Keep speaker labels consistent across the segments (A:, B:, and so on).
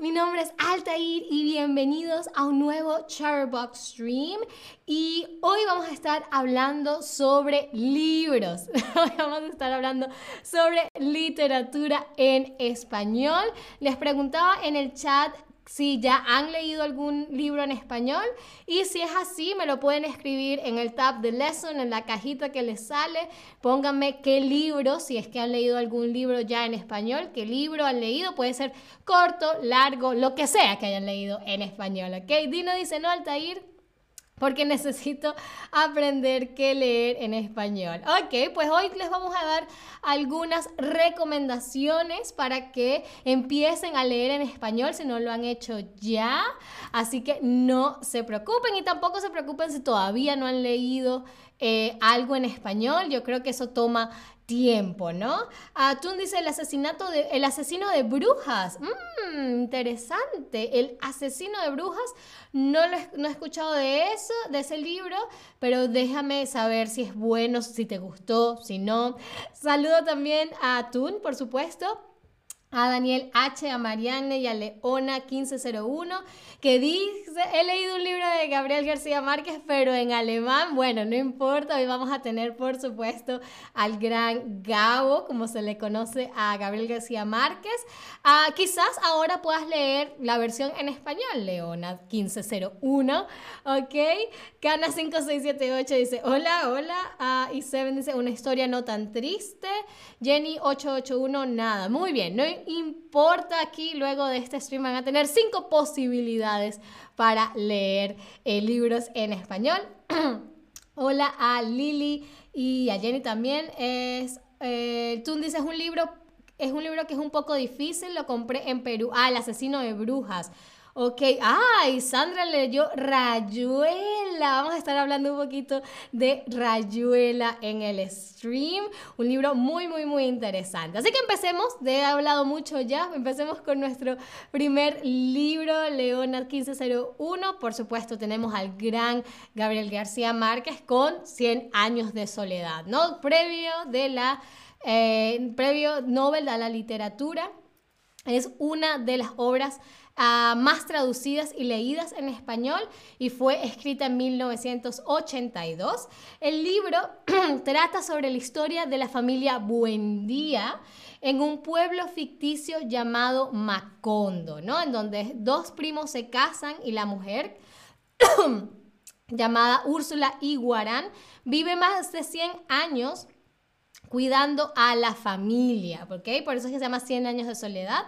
A: mi nombre es Altair y bienvenidos a un nuevo Charbox Stream. Y hoy vamos a estar hablando sobre libros. Hoy vamos a estar hablando sobre literatura en español. Les preguntaba en el chat si ya han leído algún libro en español y si es así me lo pueden escribir en el tab de lesson en la cajita que les sale. Pónganme qué libro si es que han leído algún libro ya en español qué libro han leído. Puede ser corto largo lo que sea que hayan leído en español ok Dino dice no Altair porque necesito aprender qué leer en español. Ok, pues hoy les vamos a dar algunas recomendaciones para que empiecen a leer en español si no lo han hecho ya. Así que no se preocupen y tampoco se preocupen si todavía no han leído eh, algo en español. Yo creo que eso toma tiempo, ¿no? Atún dice el asesinato de, el asesino de brujas. Mmm, interesante. El asesino de brujas. No, lo no he escuchado de eso, de ese libro, pero déjame saber si es bueno, si te gustó, si no. Saludo también a Atún, por supuesto a Daniel H., a Marianne y a Leona 1501, que dice, he leído un libro de Gabriel García Márquez, pero en alemán, bueno, no importa, hoy vamos a tener por supuesto al gran Gabo, como se le conoce a Gabriel García Márquez. Ah, quizás ahora puedas leer la versión en español, Leona 1501, ¿ok? Cana 5678 dice, hola, hola, uh, y Seven dice, una historia no tan triste, Jenny 881, nada, muy bien, no importa aquí, luego de este stream van a tener cinco posibilidades para leer eh, libros en español. Hola a Lili y a Jenny también. Es, eh, dices un libro, es un libro que es un poco difícil, lo compré en Perú. Ah, El asesino de brujas. Ok, ay, Sandra leyó Rayuela. Vamos a estar hablando un poquito de Rayuela en el stream. Un libro muy, muy, muy interesante. Así que empecemos, de he hablado mucho ya. Empecemos con nuestro primer libro, Leona 1501. Por supuesto, tenemos al gran Gabriel García Márquez con 100 años de soledad, ¿no? Previo de la, eh, previo Nobel a la literatura. Es una de las obras más traducidas y leídas en español y fue escrita en 1982. El libro trata sobre la historia de la familia Buendía en un pueblo ficticio llamado Macondo, ¿no? En donde dos primos se casan y la mujer llamada Úrsula Iguarán vive más de 100 años cuidando a la familia, ¿ok? Por eso es que se llama 100 años de soledad.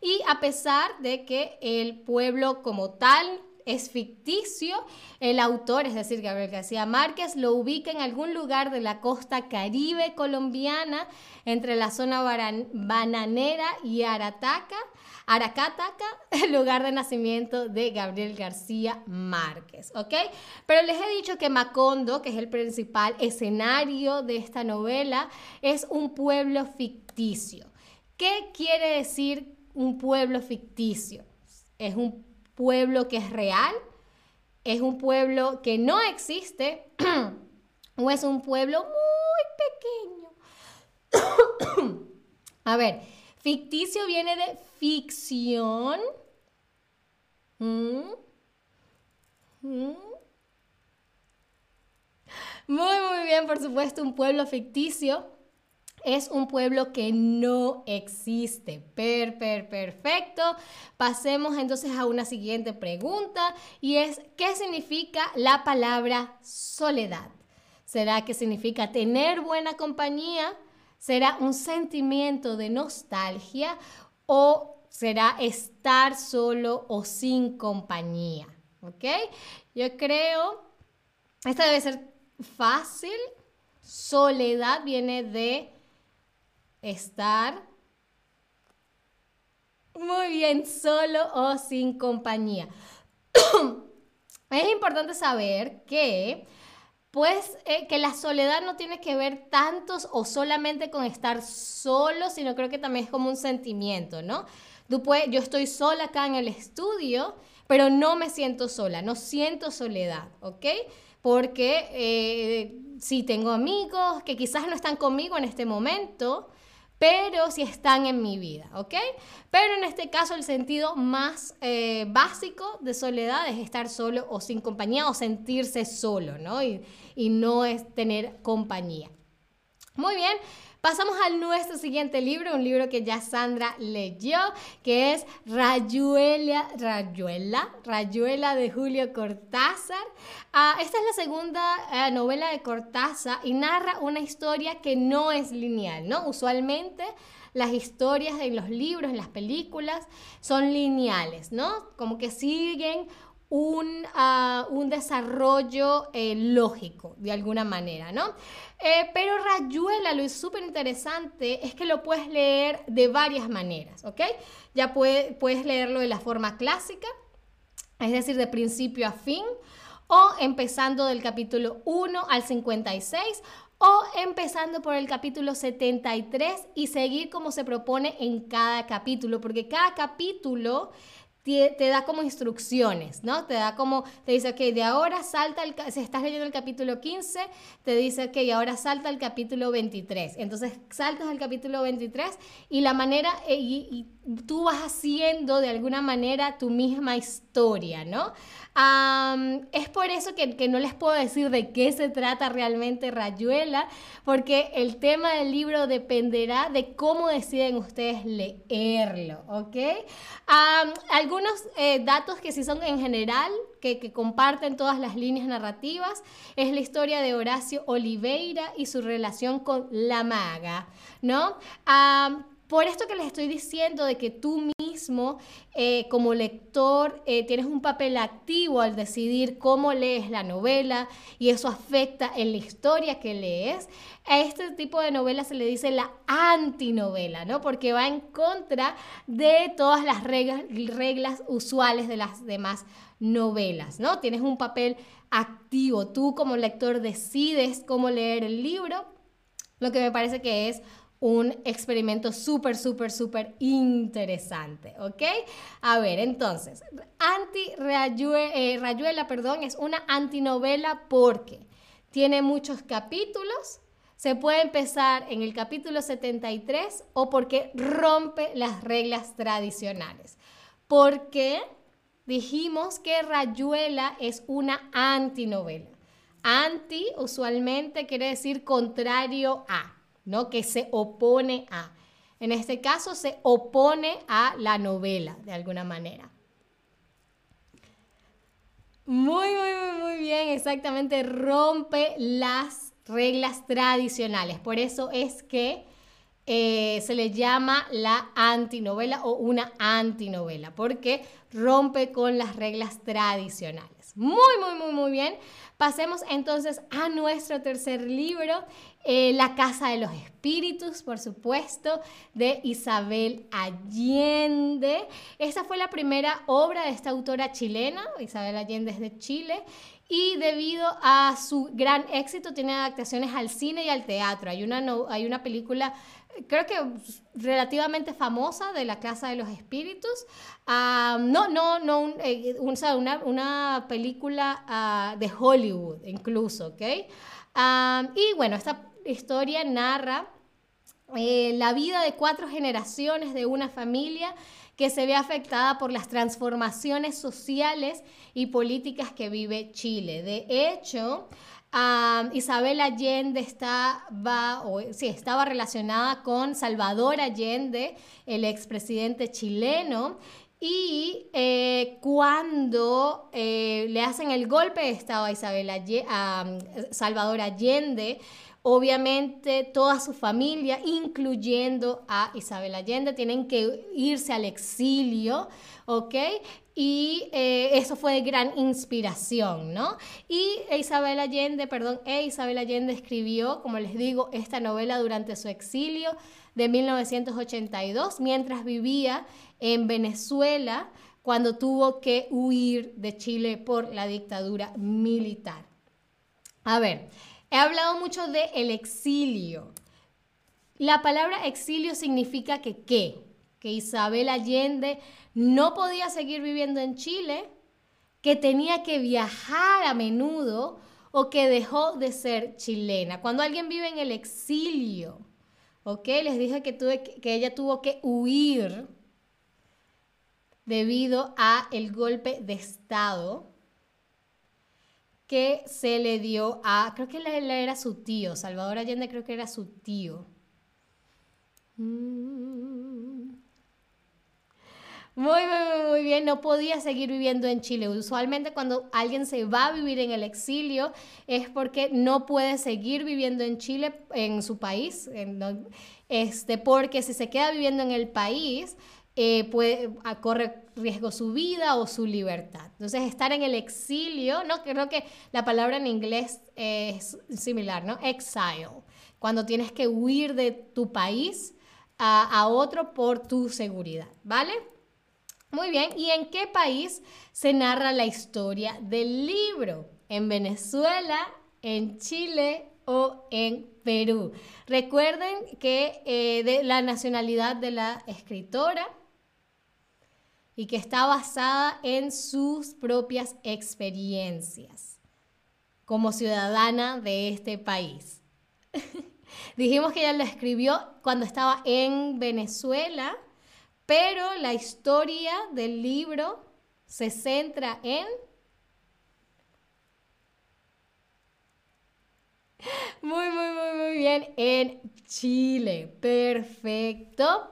A: Y a pesar de que el pueblo como tal es ficticio, el autor, es decir, Gabriel García Márquez, lo ubica en algún lugar de la costa caribe colombiana, entre la zona bananera y Arataca, Aracataca, el lugar de nacimiento de Gabriel García Márquez, ¿ok? Pero les he dicho que Macondo, que es el principal escenario de esta novela, es un pueblo ficticio. ¿Qué quiere decir un pueblo ficticio. Es un pueblo que es real, es un pueblo que no existe o es un pueblo muy pequeño. A ver, ficticio viene de ficción. ¿Mm? ¿Mm? Muy, muy bien, por supuesto, un pueblo ficticio es un pueblo que no existe. Per, per, perfecto. Pasemos entonces a una siguiente pregunta y es, ¿qué significa la palabra soledad? ¿Será que significa tener buena compañía? ¿Será un sentimiento de nostalgia? ¿O será estar solo o sin compañía? ¿Ok? Yo creo, esta debe ser fácil. Soledad viene de estar muy bien solo o sin compañía. es importante saber que pues eh, que la soledad no tiene que ver tantos o solamente con estar solo, sino creo que también es como un sentimiento, ¿no? Tú yo estoy sola acá en el estudio, pero no me siento sola, no siento soledad, ¿ok? Porque eh, si tengo amigos que quizás no están conmigo en este momento, pero si están en mi vida, ¿ok? Pero en este caso el sentido más eh, básico de soledad es estar solo o sin compañía o sentirse solo, ¿no? Y, y no es tener compañía. Muy bien, Pasamos a nuestro siguiente libro, un libro que ya Sandra leyó, que es Rayuela, Rayuela, Rayuela de Julio Cortázar. Ah, esta es la segunda eh, novela de Cortázar y narra una historia que no es lineal, ¿no? Usualmente las historias en los libros, en las películas, son lineales, ¿no? Como que siguen un, ah, un desarrollo eh, lógico, de alguna manera, ¿no? Eh, pero Rayuela, lo súper interesante es que lo puedes leer de varias maneras, ¿ok? Ya puedes leerlo de la forma clásica, es decir, de principio a fin, o empezando del capítulo 1 al 56, o empezando por el capítulo 73 y seguir como se propone en cada capítulo, porque cada capítulo te, da como instrucciones, ¿no? Te da como, te dice, ok, de ahora salta, el, si estás leyendo el capítulo 15, te dice, ok, ahora salta el capítulo 23. Entonces saltas al capítulo 23 y la manera, eh, y, tú vas haciendo de alguna manera tu misma historia, ¿no? es por eso que, que, no les puedo decir de qué se trata realmente Rayuela, porque el tema del libro dependerá de cómo deciden ustedes leerlo, ¿ok? Algunos eh, datos que sí son en general, que, comparten todas las líneas narrativas, es la historia de Horacio Oliveira y su relación con la maga, ¿no? por esto que les estoy diciendo de que tú eh, como lector eh, tienes un papel activo al decidir cómo lees la novela y eso afecta en la historia que lees, a este tipo de novela se le dice la antinovela, ¿no? Porque va en contra de todas las reglas, reglas usuales de las demás novelas, ¿no? Tienes un papel activo, tú como lector decides cómo leer el libro, lo que me parece que es un experimento súper, súper, súper interesante, ¿ok? A ver, entonces, Anti eh, Rayuela, perdón, es una antinovela porque tiene muchos capítulos, se puede empezar en el capítulo 73 o porque rompe las reglas tradicionales. Porque dijimos que Rayuela es una antinovela. Anti usualmente quiere decir contrario a. ¿no? Que se opone a. En este caso se opone a la novela, de alguna manera. Muy, muy, muy, bien, exactamente, rompe las reglas tradicionales. Por eso es que eh, se le llama la antinovela o una antinovela, porque rompe con las reglas tradicionales. Muy, muy, muy, muy bien. Pasemos entonces a nuestro tercer libro, eh, La Casa de los Espíritus, por supuesto, de Isabel Allende. Esta fue la primera obra de esta autora chilena, Isabel Allende es de Chile, y debido a su gran éxito tiene adaptaciones al cine y al teatro. Hay una, hay una película creo que relativamente famosa de la Casa de los Espíritus. Ah, no, no, no, eh, una, una, película ah, de Hollywood incluso, ¿ok? Ah, y bueno, esta historia narra eh, la vida de cuatro generaciones de una familia que se ve afectada por las transformaciones sociales y políticas que vive Chile. De hecho, Isabel Allende estaba, sí, estaba relacionada con Salvador Allende, el expresidente chileno, y eh, cuando eh, le hacen el golpe de Estado a, Isabel Salvador Allende, obviamente toda su familia, incluyendo a Isabel Allende, tienen que irse al exilio, ¿ok? Y eh, eso fue de gran inspiración, ¿no? Y Isabel Allende, perdón, e Isabel Allende escribió, como les digo, esta novela durante su exilio de 1982, mientras vivía en Venezuela, cuando tuvo que huir de Chile por la dictadura militar. A ver, he hablado mucho de el exilio. La palabra exilio significa que qué? Que Isabel Allende no podía seguir viviendo en Chile, que tenía que viajar a menudo o que dejó de ser chilena. Cuando alguien vive en el exilio, ¿Ok? Les dije que, tuve, que ella tuvo que huir debido a el golpe de Estado que se le dio a, creo que él era su tío, Salvador Allende creo que era su tío. Mm. Muy, muy, muy bien, no podía seguir viviendo en Chile. Usualmente cuando alguien se va a vivir en el exilio es porque no puede seguir viviendo en Chile, en su país, este, porque si se queda viviendo en el país, eh, puede, corre riesgo su vida o su libertad. Entonces, estar en el exilio, ¿no? Creo que la palabra en inglés es similar, ¿no? Exile, cuando tienes que huir de tu país a, a otro por tu seguridad, ¿vale? Muy bien, ¿y en qué país se narra la historia del libro? ¿En Venezuela, en Chile o en Perú? Recuerden que eh, de la nacionalidad de la escritora y que está basada en sus propias experiencias como ciudadana de este país. Dijimos que ella lo escribió cuando estaba en Venezuela, pero la historia del libro se centra en... Muy, muy, muy, muy bien, en Chile. Perfecto.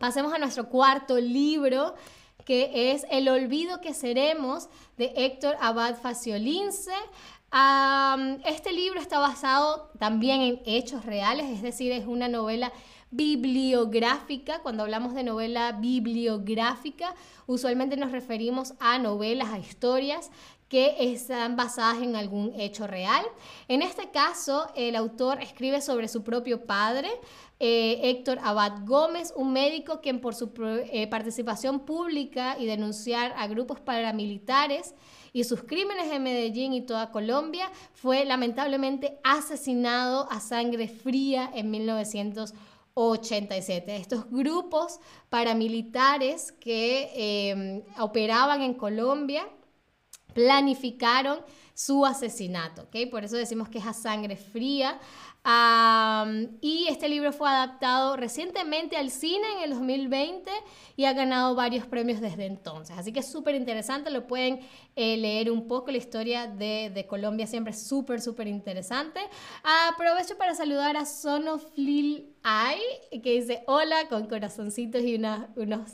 A: Pasemos a nuestro cuarto libro, que es El olvido que seremos, de Héctor Abad Faciolince. este libro está basado también en hechos reales, es decir, es una novela bibliográfica. Cuando hablamos de novela bibliográfica, usualmente nos referimos a novelas, a historias que están basadas en algún hecho real. En este caso, el autor escribe sobre su propio padre, eh, Héctor Abad Gómez, un médico quien por su eh, participación pública y denunciar a grupos paramilitares y sus crímenes en Medellín y toda Colombia, fue lamentablemente asesinado a sangre fría en 1987. Estos grupos paramilitares que eh, operaban en Colombia planificaron su asesinato, ¿ok? Por eso decimos que es a sangre fría y este libro fue adaptado recientemente al cine en el 2020 y ha ganado varios premios desde entonces. Así que es súper interesante, lo pueden eh, leer un poco. La historia de, Colombia siempre es súper, súper interesante. Aprovecho para saludar a Sonoflil Ai, que dice hola con corazoncitos y unos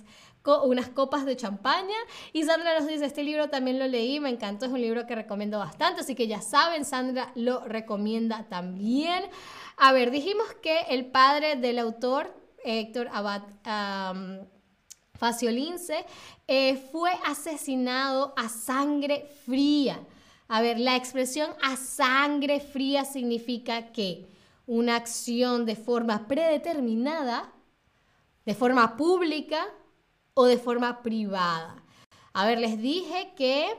A: unas copas de champaña. Y Sandra nos dice, este libro también lo leí, me encantó, es un libro que recomiendo bastante, así que ya saben, Sandra lo recomienda también. A ver, dijimos que el padre del autor, Héctor Abad Faciolince, eh, fue asesinado a sangre fría. A ver, la expresión a sangre fría significa que una acción de forma predeterminada, de forma pública, o de forma privada. A ver, les dije que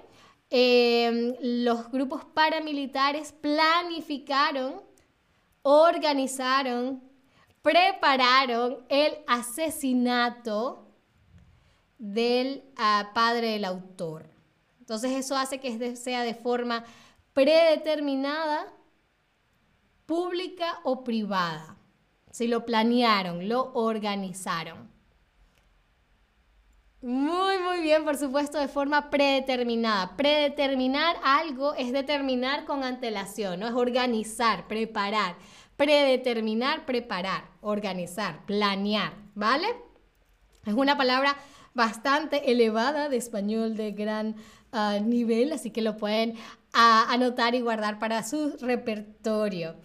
A: em, los grupos paramilitares planificaron, organizaron, prepararon el asesinato del ah, padre del autor. Entonces eso hace que sea de forma predeterminada, pública o privada. Si lo planearon, lo organizaron. Muy, muy bien, por supuesto, de forma predeterminada. Predeterminar algo es determinar con antelación, ¿no? Es organizar, preparar. Predeterminar, preparar, organizar, planear, ¿vale? Es una palabra bastante elevada de español de gran ah, nivel, así que lo pueden ah, anotar y guardar para su repertorio.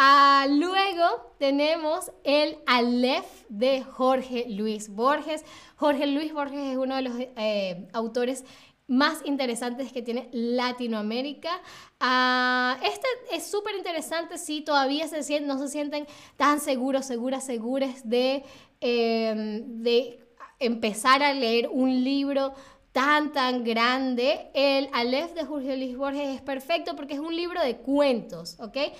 A: Ah, luego tenemos el Aleph de Jorge Luis Borges. Jorge Luis Borges es uno de los eh, autores más interesantes que tiene Latinoamérica. Ah, este es súper interesante si todavía se no se sienten tan seguros, seguras, seguras de, em, de empezar a leer un libro tan, tan grande, el Aleph de Jorge Luis Borges es perfecto porque es un libro de cuentos, ¿ok? Eh,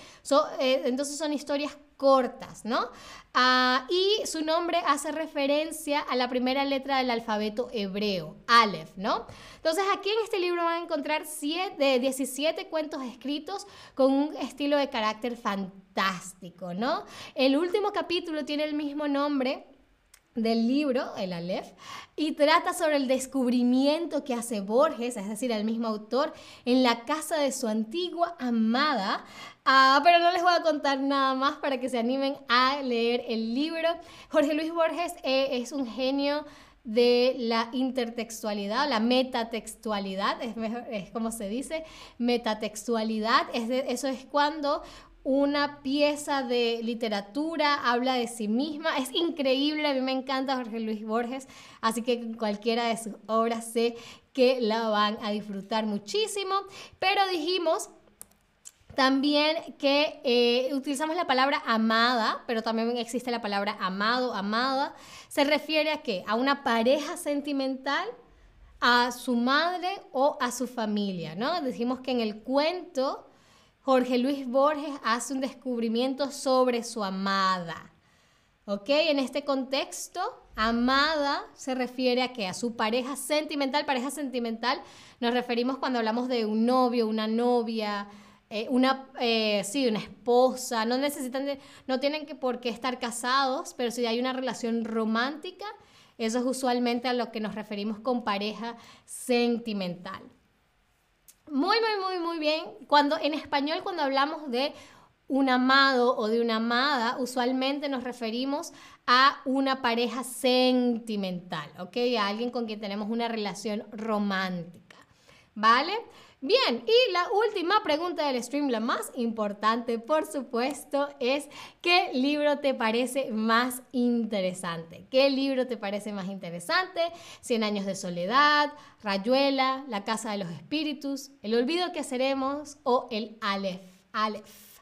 A: entonces son historias cortas, ¿no? Ah, y su nombre hace referencia a la primera letra del alfabeto hebreo, Aleph, ¿no? Entonces aquí en este libro van a encontrar siete, 17 cuentos escritos con un estilo de carácter fantástico, ¿no? El último capítulo tiene el mismo nombre del libro, el Aleph, y trata sobre el descubrimiento que hace Borges, es decir, el mismo autor, en la casa de su antigua amada. Ah, pero no les voy a contar nada más para que se animen a leer el libro. Jorge Luis Borges eh, es un genio de la intertextualidad, la metatextualidad, es, es como se dice, metatextualidad, es eso es cuando una pieza de literatura, habla de sí misma. Es increíble, a mí me encanta Jorge Luis Borges, así que cualquiera de sus obras sé que la van a disfrutar muchísimo. Pero dijimos también que eh, utilizamos la palabra amada, pero también existe la palabra amado, amada. Se refiere a qué? A una pareja sentimental, a su madre o a su familia, ¿no? Dijimos que en el cuento Jorge Luis Borges hace un descubrimiento sobre su amada. ¿Ok? En este contexto, amada se refiere a que a su pareja sentimental, pareja sentimental, nos referimos cuando hablamos de un novio, una novia, eh, una, eh, sí, una esposa, no necesitan, no tienen que por qué estar casados, pero si hay una relación romántica, eso es usualmente a lo que nos referimos con pareja sentimental. Muy, muy, muy, muy bien. Cuando en español, cuando hablamos de un amado o de una amada, usualmente nos referimos a una pareja sentimental, ¿ok? A alguien con quien tenemos una relación romántica, ¿vale? Bien, y la última pregunta del stream, la más importante, por supuesto, es ¿qué libro te parece más interesante? ¿Qué libro te parece más interesante? Cien años de soledad, Rayuela, La casa de los espíritus, El olvido que seremos o el Aleph. Aleph.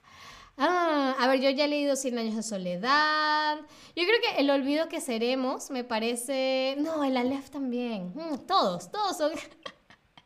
A: Ah, a ver, yo ya he leído Cien años de soledad. Yo creo que El olvido que seremos me parece... No, el Aleph también. Mm, todos, todos son...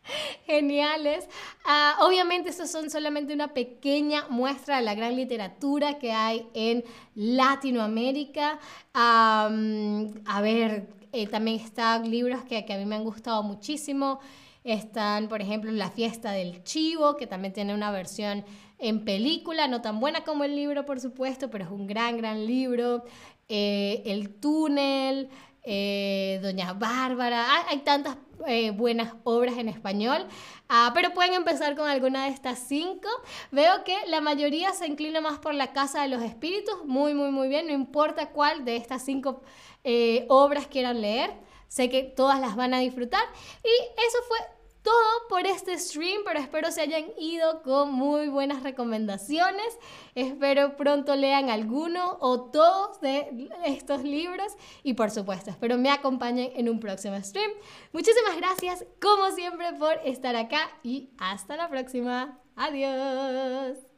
A: geniales. Ah, obviamente, estos son solamente una pequeña muestra de la gran literatura que hay en Latinoamérica. a ver, eh, también están libros que, a mí me han gustado muchísimo. Están, por ejemplo, La fiesta del chivo, que también tiene una versión en película, no tan buena como el libro, por supuesto, pero es un gran, gran libro. Eh, el túnel, eh, Doña Bárbara, hay tantas eh, buenas obras en español, ah, pero pueden empezar con alguna de estas cinco. Veo que la mayoría se inclina más por la Casa de los Espíritus, muy, muy, muy bien, no importa cuál de estas cinco eh, obras quieran leer, sé que todas las van a disfrutar. Y eso fue todo por este stream, pero espero se hayan ido con muy buenas recomendaciones. Espero pronto lean alguno o todos de estos libros y por supuesto, espero me acompañen en un próximo stream. Muchísimas gracias como siempre por estar acá y hasta la próxima. Adiós.